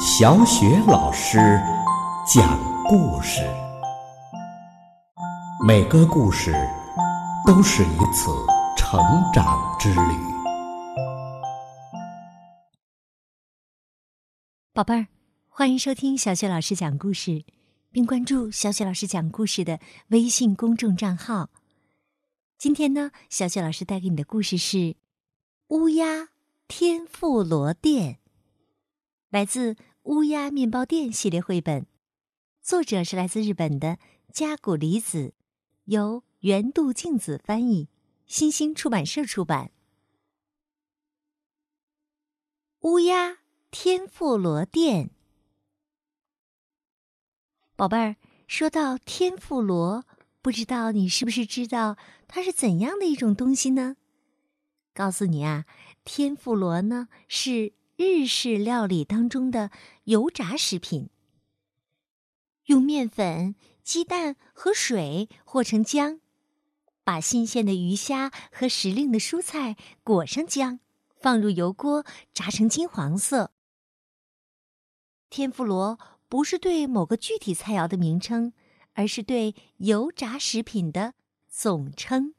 小雪老师讲故事，每个故事都是一次成长之旅。宝贝儿，欢迎收听小雪老师讲故事，并关注小雪老师讲故事的微信公众账号。今天呢，小雪老师带给你的故事是《乌鸦天妇罗店》，来自。乌鸦面包店系列绘本，作者是来自日本的加古里子，由原度静子翻译，新星出版社出版。乌鸦天妇罗店，宝贝儿，说到天妇罗，不知道你是不是知道它是怎样的一种东西呢？告诉你啊，天妇罗呢是。日式料理当中的油炸食品，用面粉、鸡蛋和水和成浆，把新鲜的鱼虾和时令的蔬菜裹上浆，放入油锅炸成金黄色。天妇罗不是对某个具体菜肴的名称，而是对油炸食品的总称。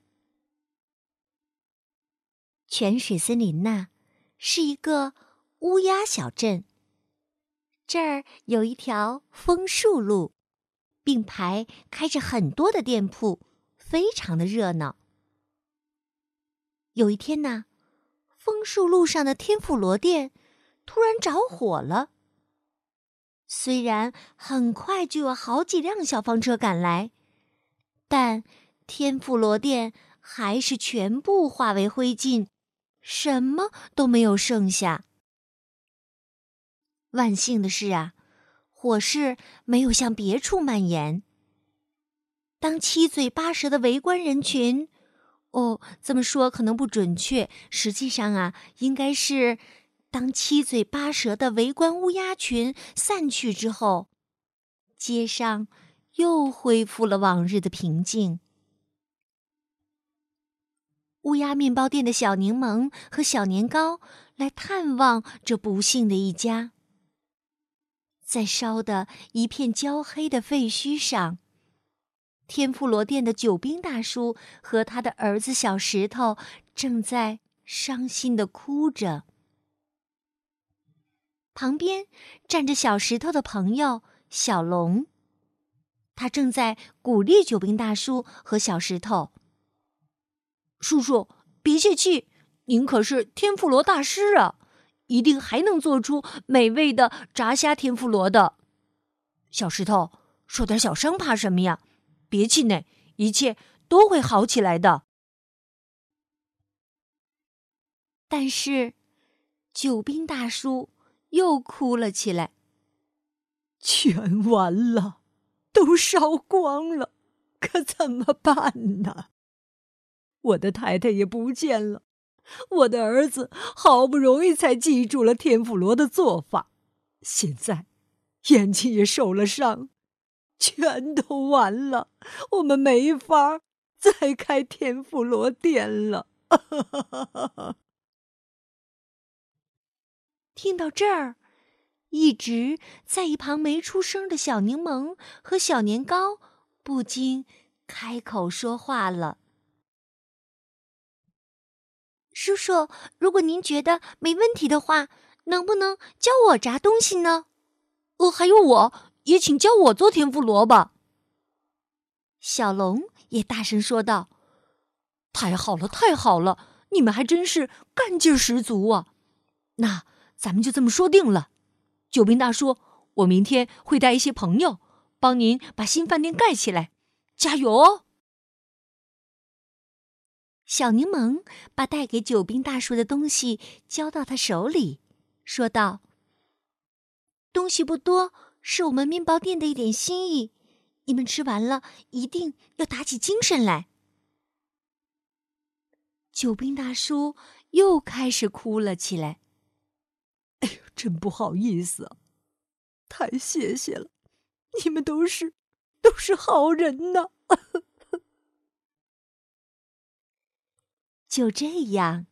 泉水森林呐，是一个。乌鸦小镇，这儿有一条枫树路，并排开着很多的店铺，非常的热闹。有一天呢，枫树路上的天妇罗店突然着火了。虽然很快就有好几辆消防车赶来，但天妇罗店还是全部化为灰烬，什么都没有剩下。万幸的是啊，火势没有向别处蔓延。当七嘴八舌的围观人群，哦，这么说可能不准确，实际上啊，应该是当七嘴八舌的围观乌鸦群散去之后，街上又恢复了往日的平静。乌鸦面包店的小柠檬和小年糕来探望这不幸的一家。在烧的一片焦黑的废墟上，天妇罗店的九兵大叔和他的儿子小石头正在伤心的哭着。旁边站着小石头的朋友小龙，他正在鼓励九兵大叔和小石头：“叔叔，别泄气，您可是天妇罗大师啊！”一定还能做出美味的炸虾天妇罗的，小石头，受点小伤怕什么呀？别气馁，一切都会好起来的。但是，九兵大叔又哭了起来。全完了，都烧光了，可怎么办呢？我的太太也不见了。我的儿子好不容易才记住了天妇罗的做法，现在眼睛也受了伤，全都完了。我们没法再开天妇罗店了。听到这儿，一直在一旁没出声的小柠檬和小年糕不禁开口说话了。叔叔，如果您觉得没问题的话，能不能教我炸东西呢？哦，还有我也请教我做天妇罗吧。小龙也大声说道：“太好了，太好了！你们还真是干劲十足啊！那咱们就这么说定了。九兵大叔，我明天会带一些朋友帮您把新饭店盖起来，加油哦！”小柠檬把带给九兵大叔的东西交到他手里，说道：“东西不多，是我们面包店的一点心意。你们吃完了，一定要打起精神来。”九兵大叔又开始哭了起来。“哎呦，真不好意思啊！太谢谢了，你们都是都是好人呐！” 就这样，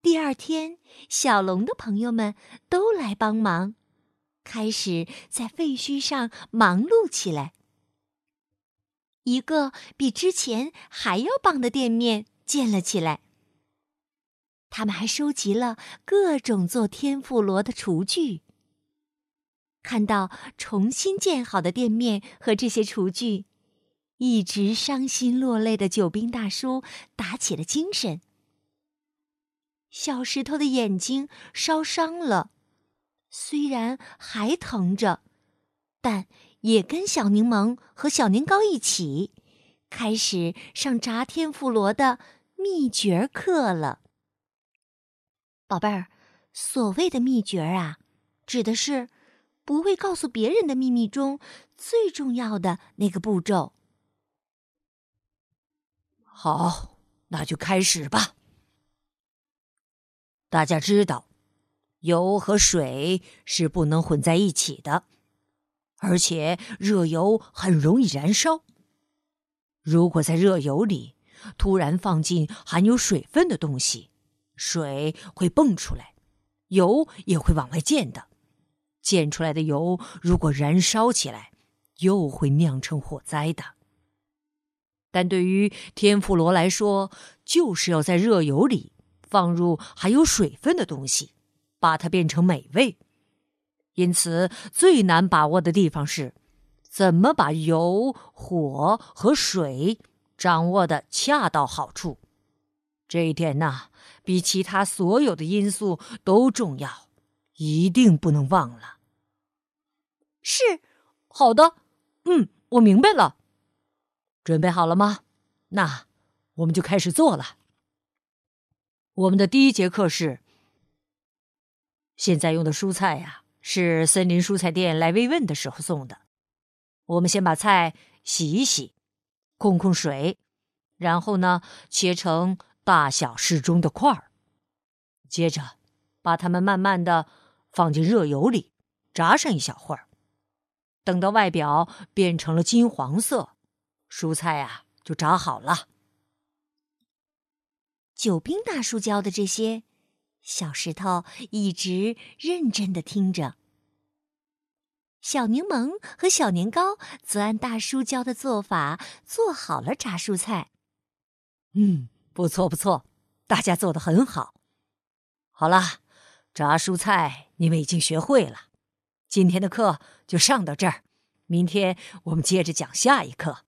第二天，小龙的朋友们都来帮忙，开始在废墟上忙碌起来。一个比之前还要棒的店面建了起来。他们还收集了各种做天妇罗的厨具。看到重新建好的店面和这些厨具，一直伤心落泪的救兵大叔打起了精神。小石头的眼睛烧伤了，虽然还疼着，但也跟小柠檬和小年糕一起，开始上炸天妇罗的秘诀课了。宝贝儿，所谓的秘诀啊，指的是不会告诉别人的秘密中最重要的那个步骤。好，那就开始吧。大家知道，油和水是不能混在一起的，而且热油很容易燃烧。如果在热油里突然放进含有水分的东西，水会蹦出来，油也会往外溅的。溅出来的油如果燃烧起来，又会酿成火灾的。但对于天妇罗来说，就是要在热油里。放入含有水分的东西，把它变成美味。因此，最难把握的地方是，怎么把油、火和水掌握的恰到好处。这一点呢，比其他所有的因素都重要，一定不能忘了。是，好的，嗯，我明白了。准备好了吗？那我们就开始做了。我们的第一节课是：现在用的蔬菜呀，是森林蔬菜店来慰问的时候送的。我们先把菜洗一洗，控控水，然后呢，切成大小适中的块儿。接着，把它们慢慢的放进热油里，炸上一小会儿。等到外表变成了金黄色，蔬菜啊就炸好了。九兵大叔教的这些，小石头一直认真的听着。小柠檬和小年糕则按大叔教的做法做好了炸蔬菜。嗯，不错不错，大家做的很好。好啦，炸蔬菜你们已经学会了，今天的课就上到这儿，明天我们接着讲下一课。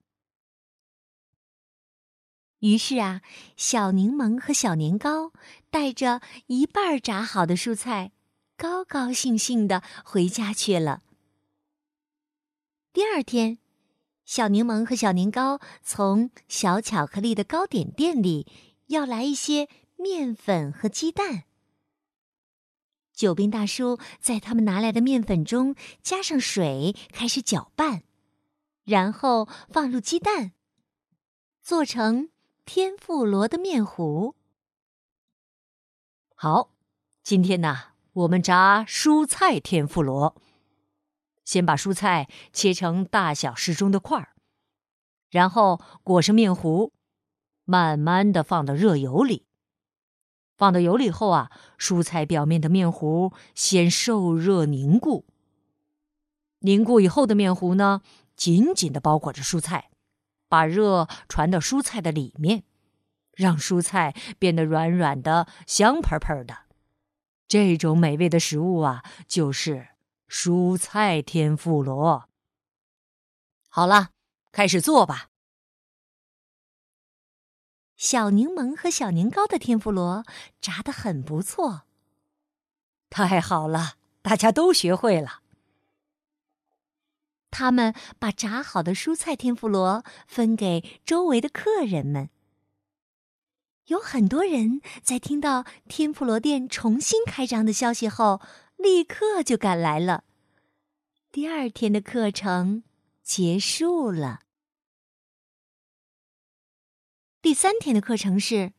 于是啊，小柠檬和小年糕带着一半炸好的蔬菜，高高兴兴的回家去了。第二天，小柠檬和小年糕从小巧克力的糕点店里要来一些面粉和鸡蛋。酒兵大叔在他们拿来的面粉中加上水，开始搅拌，然后放入鸡蛋，做成。天妇罗的面糊。好，今天呢，我们炸蔬菜天妇罗。先把蔬菜切成大小适中的块儿，然后裹上面糊，慢慢的放到热油里。放到油里后啊，蔬菜表面的面糊先受热凝固。凝固以后的面糊呢，紧紧的包裹着蔬菜。把热传到蔬菜的里面，让蔬菜变得软软的、香喷喷的。这种美味的食物啊，就是蔬菜天妇罗。好了，开始做吧。小柠檬和小年糕的天妇罗炸的很不错。太好了，大家都学会了。他们把炸好的蔬菜天妇罗分给周围的客人们。有很多人在听到天妇罗店重新开张的消息后，立刻就赶来了。第二天的课程结束了。第三天的课程是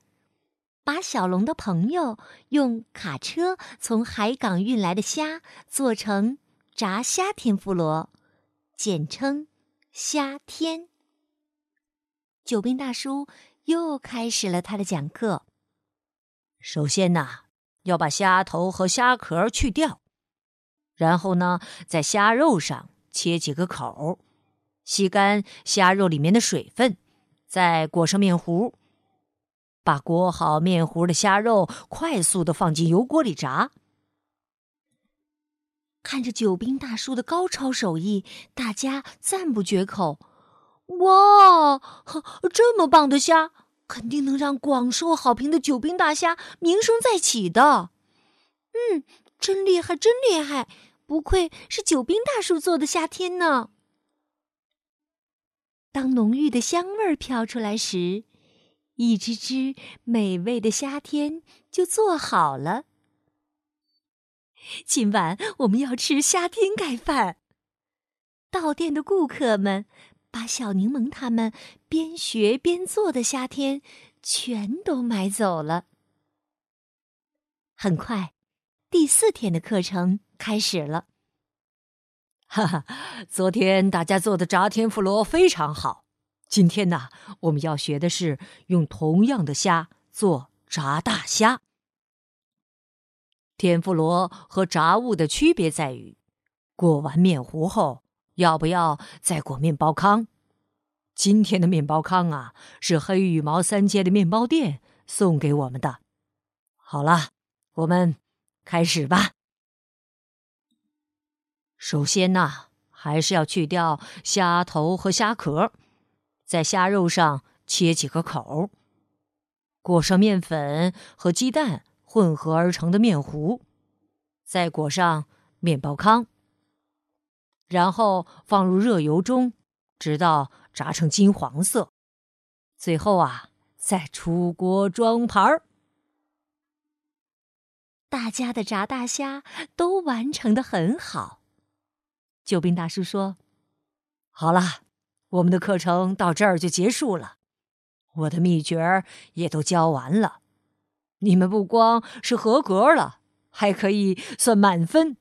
把小龙的朋友用卡车从海港运来的虾做成炸虾天妇罗。简称“虾天”。九兵大叔又开始了他的讲课。首先呐，要把虾头和虾壳去掉，然后呢，在虾肉上切几个口，吸干虾肉里面的水分，再裹上面糊。把裹好面糊的虾肉快速的放进油锅里炸。看着九兵大叔的高超手艺，大家赞不绝口。哇，这么棒的虾，肯定能让广受好评的九兵大虾名声再起的。嗯，真厉害，真厉害，不愧是九兵大叔做的虾天呢。当浓郁的香味儿飘出来时。一只只美味的虾天就做好了。今晚我们要吃虾天盖饭。到店的顾客们把小柠檬他们边学边做的虾天全都买走了。很快，第四天的课程开始了。哈哈，昨天大家做的炸天妇罗非常好。今天呢，我们要学的是用同样的虾做炸大虾。天妇罗和炸物的区别在于，裹完面糊后要不要再裹面包糠。今天的面包糠啊，是黑羽毛三街的面包店送给我们的。好了，我们开始吧。首先呢，还是要去掉虾头和虾壳。在虾肉上切几个口，裹上面粉和鸡蛋混合而成的面糊，再裹上面包糠，然后放入热油中，直到炸成金黄色。最后啊，再出锅装盘儿。大家的炸大虾都完成的很好。救兵大叔说：“好了。”我们的课程到这儿就结束了，我的秘诀也都教完了。你们不光是合格了，还可以算满分，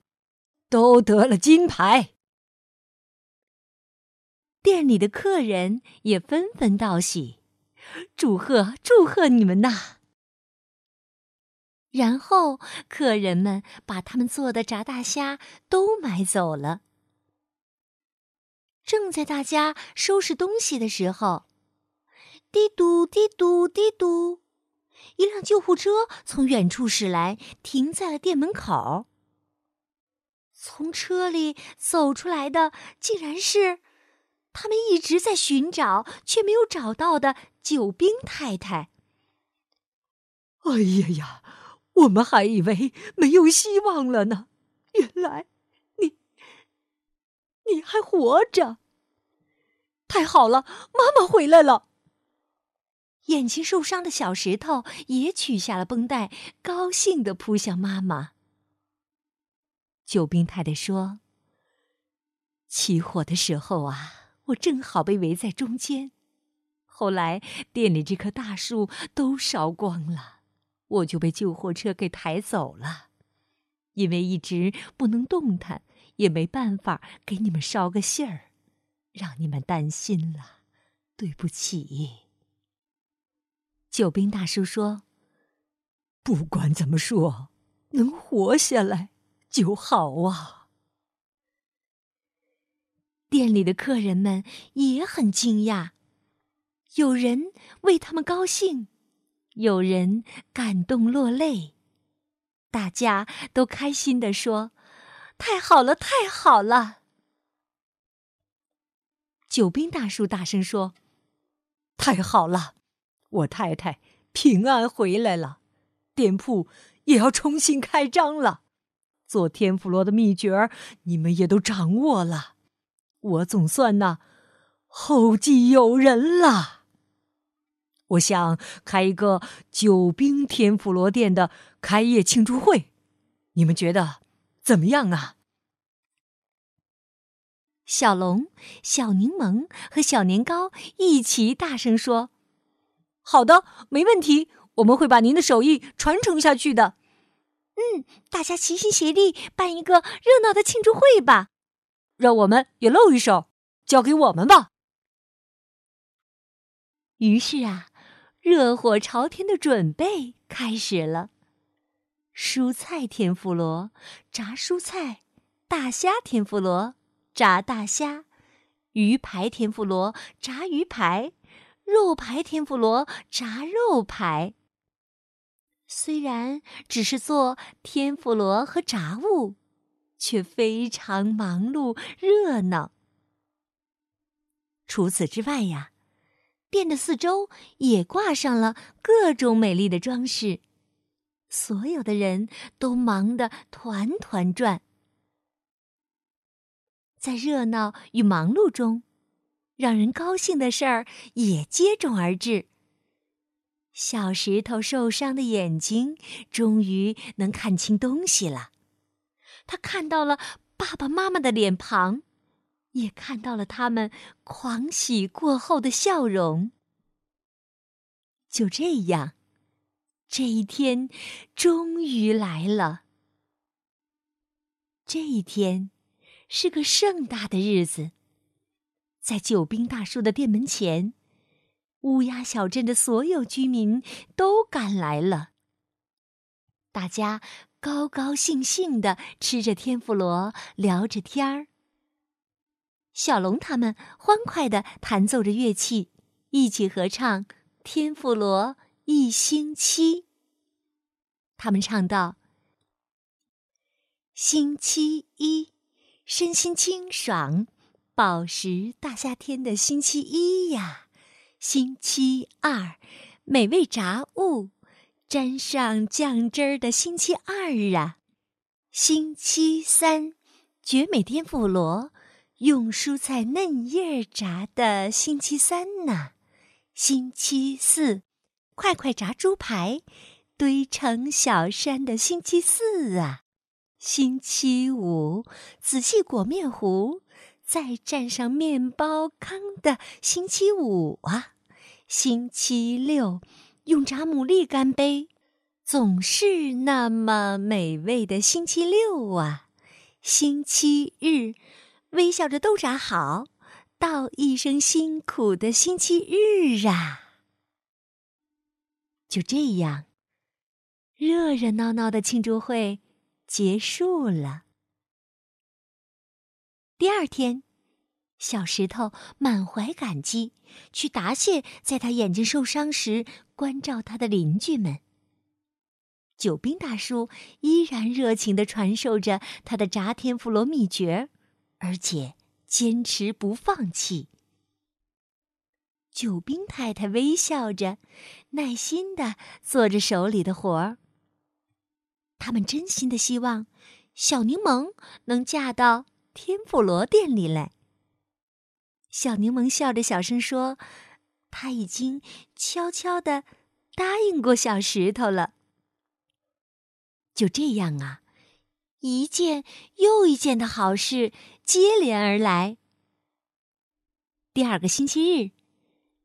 都得了金牌。店里的客人也纷纷道喜，祝贺祝贺你们呐！然后客人们把他们做的炸大虾都买走了。正在大家收拾东西的时候，滴嘟滴嘟滴嘟，一辆救护车从远处驶来，停在了店门口。从车里走出来的，竟然是他们一直在寻找却没有找到的救兵太太。哎呀呀，我们还以为没有希望了呢，原来你……你还活着，太好了！妈妈回来了。眼睛受伤的小石头也取下了绷带，高兴的扑向妈妈。救兵太太说：“起火的时候啊，我正好被围在中间。后来店里这棵大树都烧光了，我就被救护车给抬走了。因为一直不能动弹。”也没办法给你们捎个信儿，让你们担心了，对不起。救兵大叔说：“不管怎么说，能活下来就好啊。”店里的客人们也很惊讶，有人为他们高兴，有人感动落泪，大家都开心的说。太好了，太好了！救兵大叔大声说：“太好了，我太太平安回来了，店铺也要重新开张了。做天妇罗的秘诀你们也都掌握了，我总算呢后继有人了。我想开一个救兵天妇罗店的开业庆祝会，你们觉得？”怎么样啊？小龙、小柠檬和小年糕一起大声说：“好的，没问题，我们会把您的手艺传承下去的。”嗯，大家齐心协力办一个热闹的庆祝会吧！让我们也露一手，交给我们吧。于是啊，热火朝天的准备开始了。蔬菜天妇罗，炸蔬菜，大虾天妇罗炸大虾，鱼排天妇罗炸鱼排，肉排天妇罗炸肉排。虽然只是做天妇罗和炸物，却非常忙碌热闹。除此之外呀，店的四周也挂上了各种美丽的装饰，所有的人都忙得团团转。在热闹与忙碌中，让人高兴的事儿也接踵而至。小石头受伤的眼睛终于能看清东西了，他看到了爸爸妈妈的脸庞，也看到了他们狂喜过后的笑容。就这样，这一天终于来了。这一天是个盛大的日子，在九兵大叔的店门前。乌鸦小镇的所有居民都赶来了，大家高高兴兴的吃着天妇罗，聊着天儿。小龙他们欢快的弹奏着乐器，一起合唱《天妇罗一星期》。他们唱道：“星期一，身心清爽，宝石大夏天的星期一呀。”星期二，美味炸物，沾上酱汁儿的星期二啊！星期三，绝美天妇罗，用蔬菜嫩叶炸的星期三呐！星期四，快快炸猪排，堆成小山的星期四啊！星期五，仔细裹面糊，再蘸上面包糠的星期五啊！星期六，用炸牡蛎干杯，总是那么美味的星期六啊！星期日，微笑着都炸好，道一声辛苦的星期日啊！就这样，热热闹闹的庆祝会结束了。第二天。小石头满怀感激，去答谢在他眼睛受伤时关照他的邻居们。九兵大叔依然热情地传授着他的炸天妇罗秘诀，而且坚持不放弃。九兵太太微笑着，耐心地做着手里的活儿。他们真心的希望小柠檬能嫁到天妇罗店里来。小柠檬笑着小声说：“他已经悄悄的答应过小石头了。”就这样啊，一件又一件的好事接连而来。第二个星期日，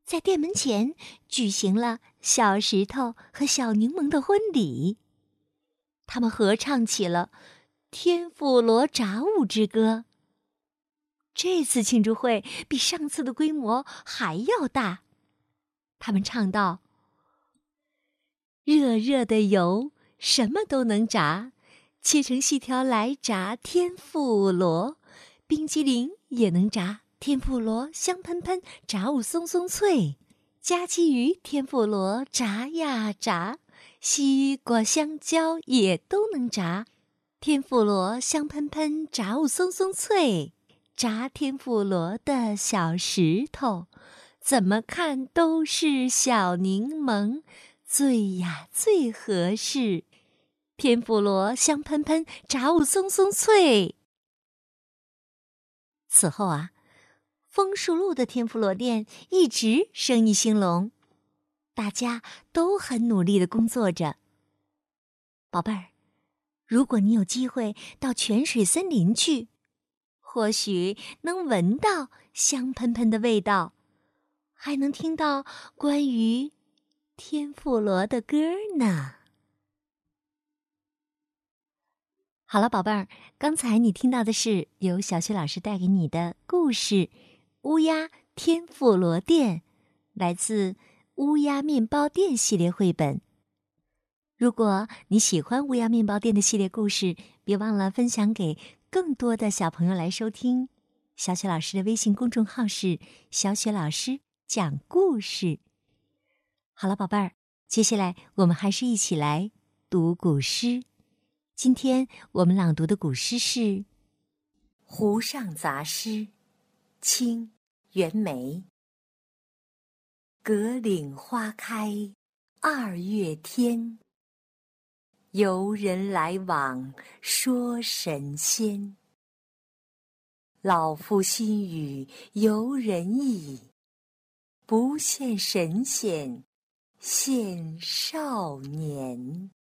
在店门前举行了小石头和小柠檬的婚礼。他们合唱起了《天妇罗炸物之歌》。这次庆祝会比上次的规模还要大。他们唱道：“热热的油，什么都能炸，切成细条来炸天妇罗；冰激凌也能炸天妇罗，香喷喷，炸物松松脆；加鸡鱼天妇罗炸呀炸，西瓜、香蕉也都能炸，天妇罗香喷喷，炸物松松脆。”炸天妇罗的小石头，怎么看都是小柠檬最呀最合适。天妇罗香喷喷，炸物松松脆。此后啊，枫树路的天妇罗店一直生意兴隆，大家都很努力的工作着。宝贝儿，如果你有机会到泉水森林去。或许能闻到香喷喷的味道，还能听到关于天妇罗的歌呢。好了，宝贝儿，刚才你听到的是由小雪老师带给你的故事《乌鸦天妇罗店》，来自《乌鸦面包店》系列绘本。如果你喜欢乌鸦面包店的系列故事，别忘了分享给更多的小朋友来收听。小雪老师的微信公众号是“小雪老师讲故事”。好了，宝贝儿，接下来我们还是一起来读古诗。今天我们朗读的古诗是《湖上杂诗》，清袁枚。葛岭花开二月天，游人来往说神仙。老夫心语游人意，不羡神仙羡少年。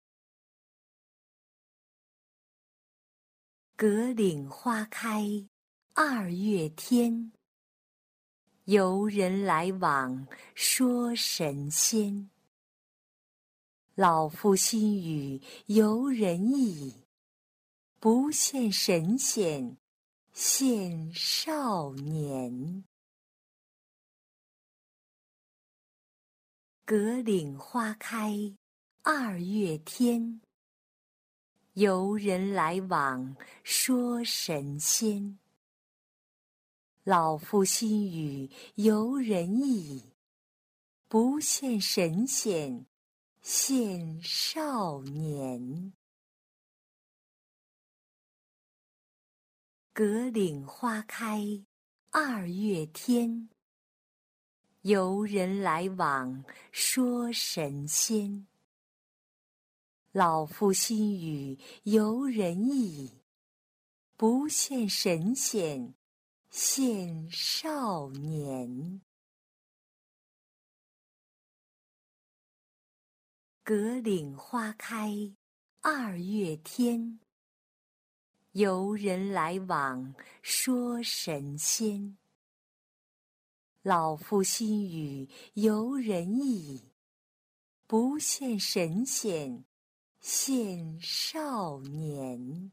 葛岭花开二月天，游人来往说神仙。老夫心语游人意，不羡神仙羡少年。葛岭花开二月天。游人来往说神仙。老夫心语游人意，不羡神仙羡少年。葛岭花开二月天，游人来往说神仙。老夫心语游人意，不羡神仙羡少年。葛岭花开二月天，游人来往说神仙。老夫心语游人意，不羡神仙。羡少年。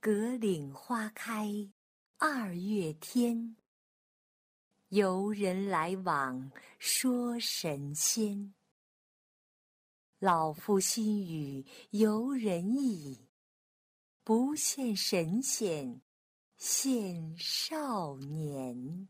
葛岭花开二月天，游人来往说神仙。老夫心语游人意，不羡神仙羡少年。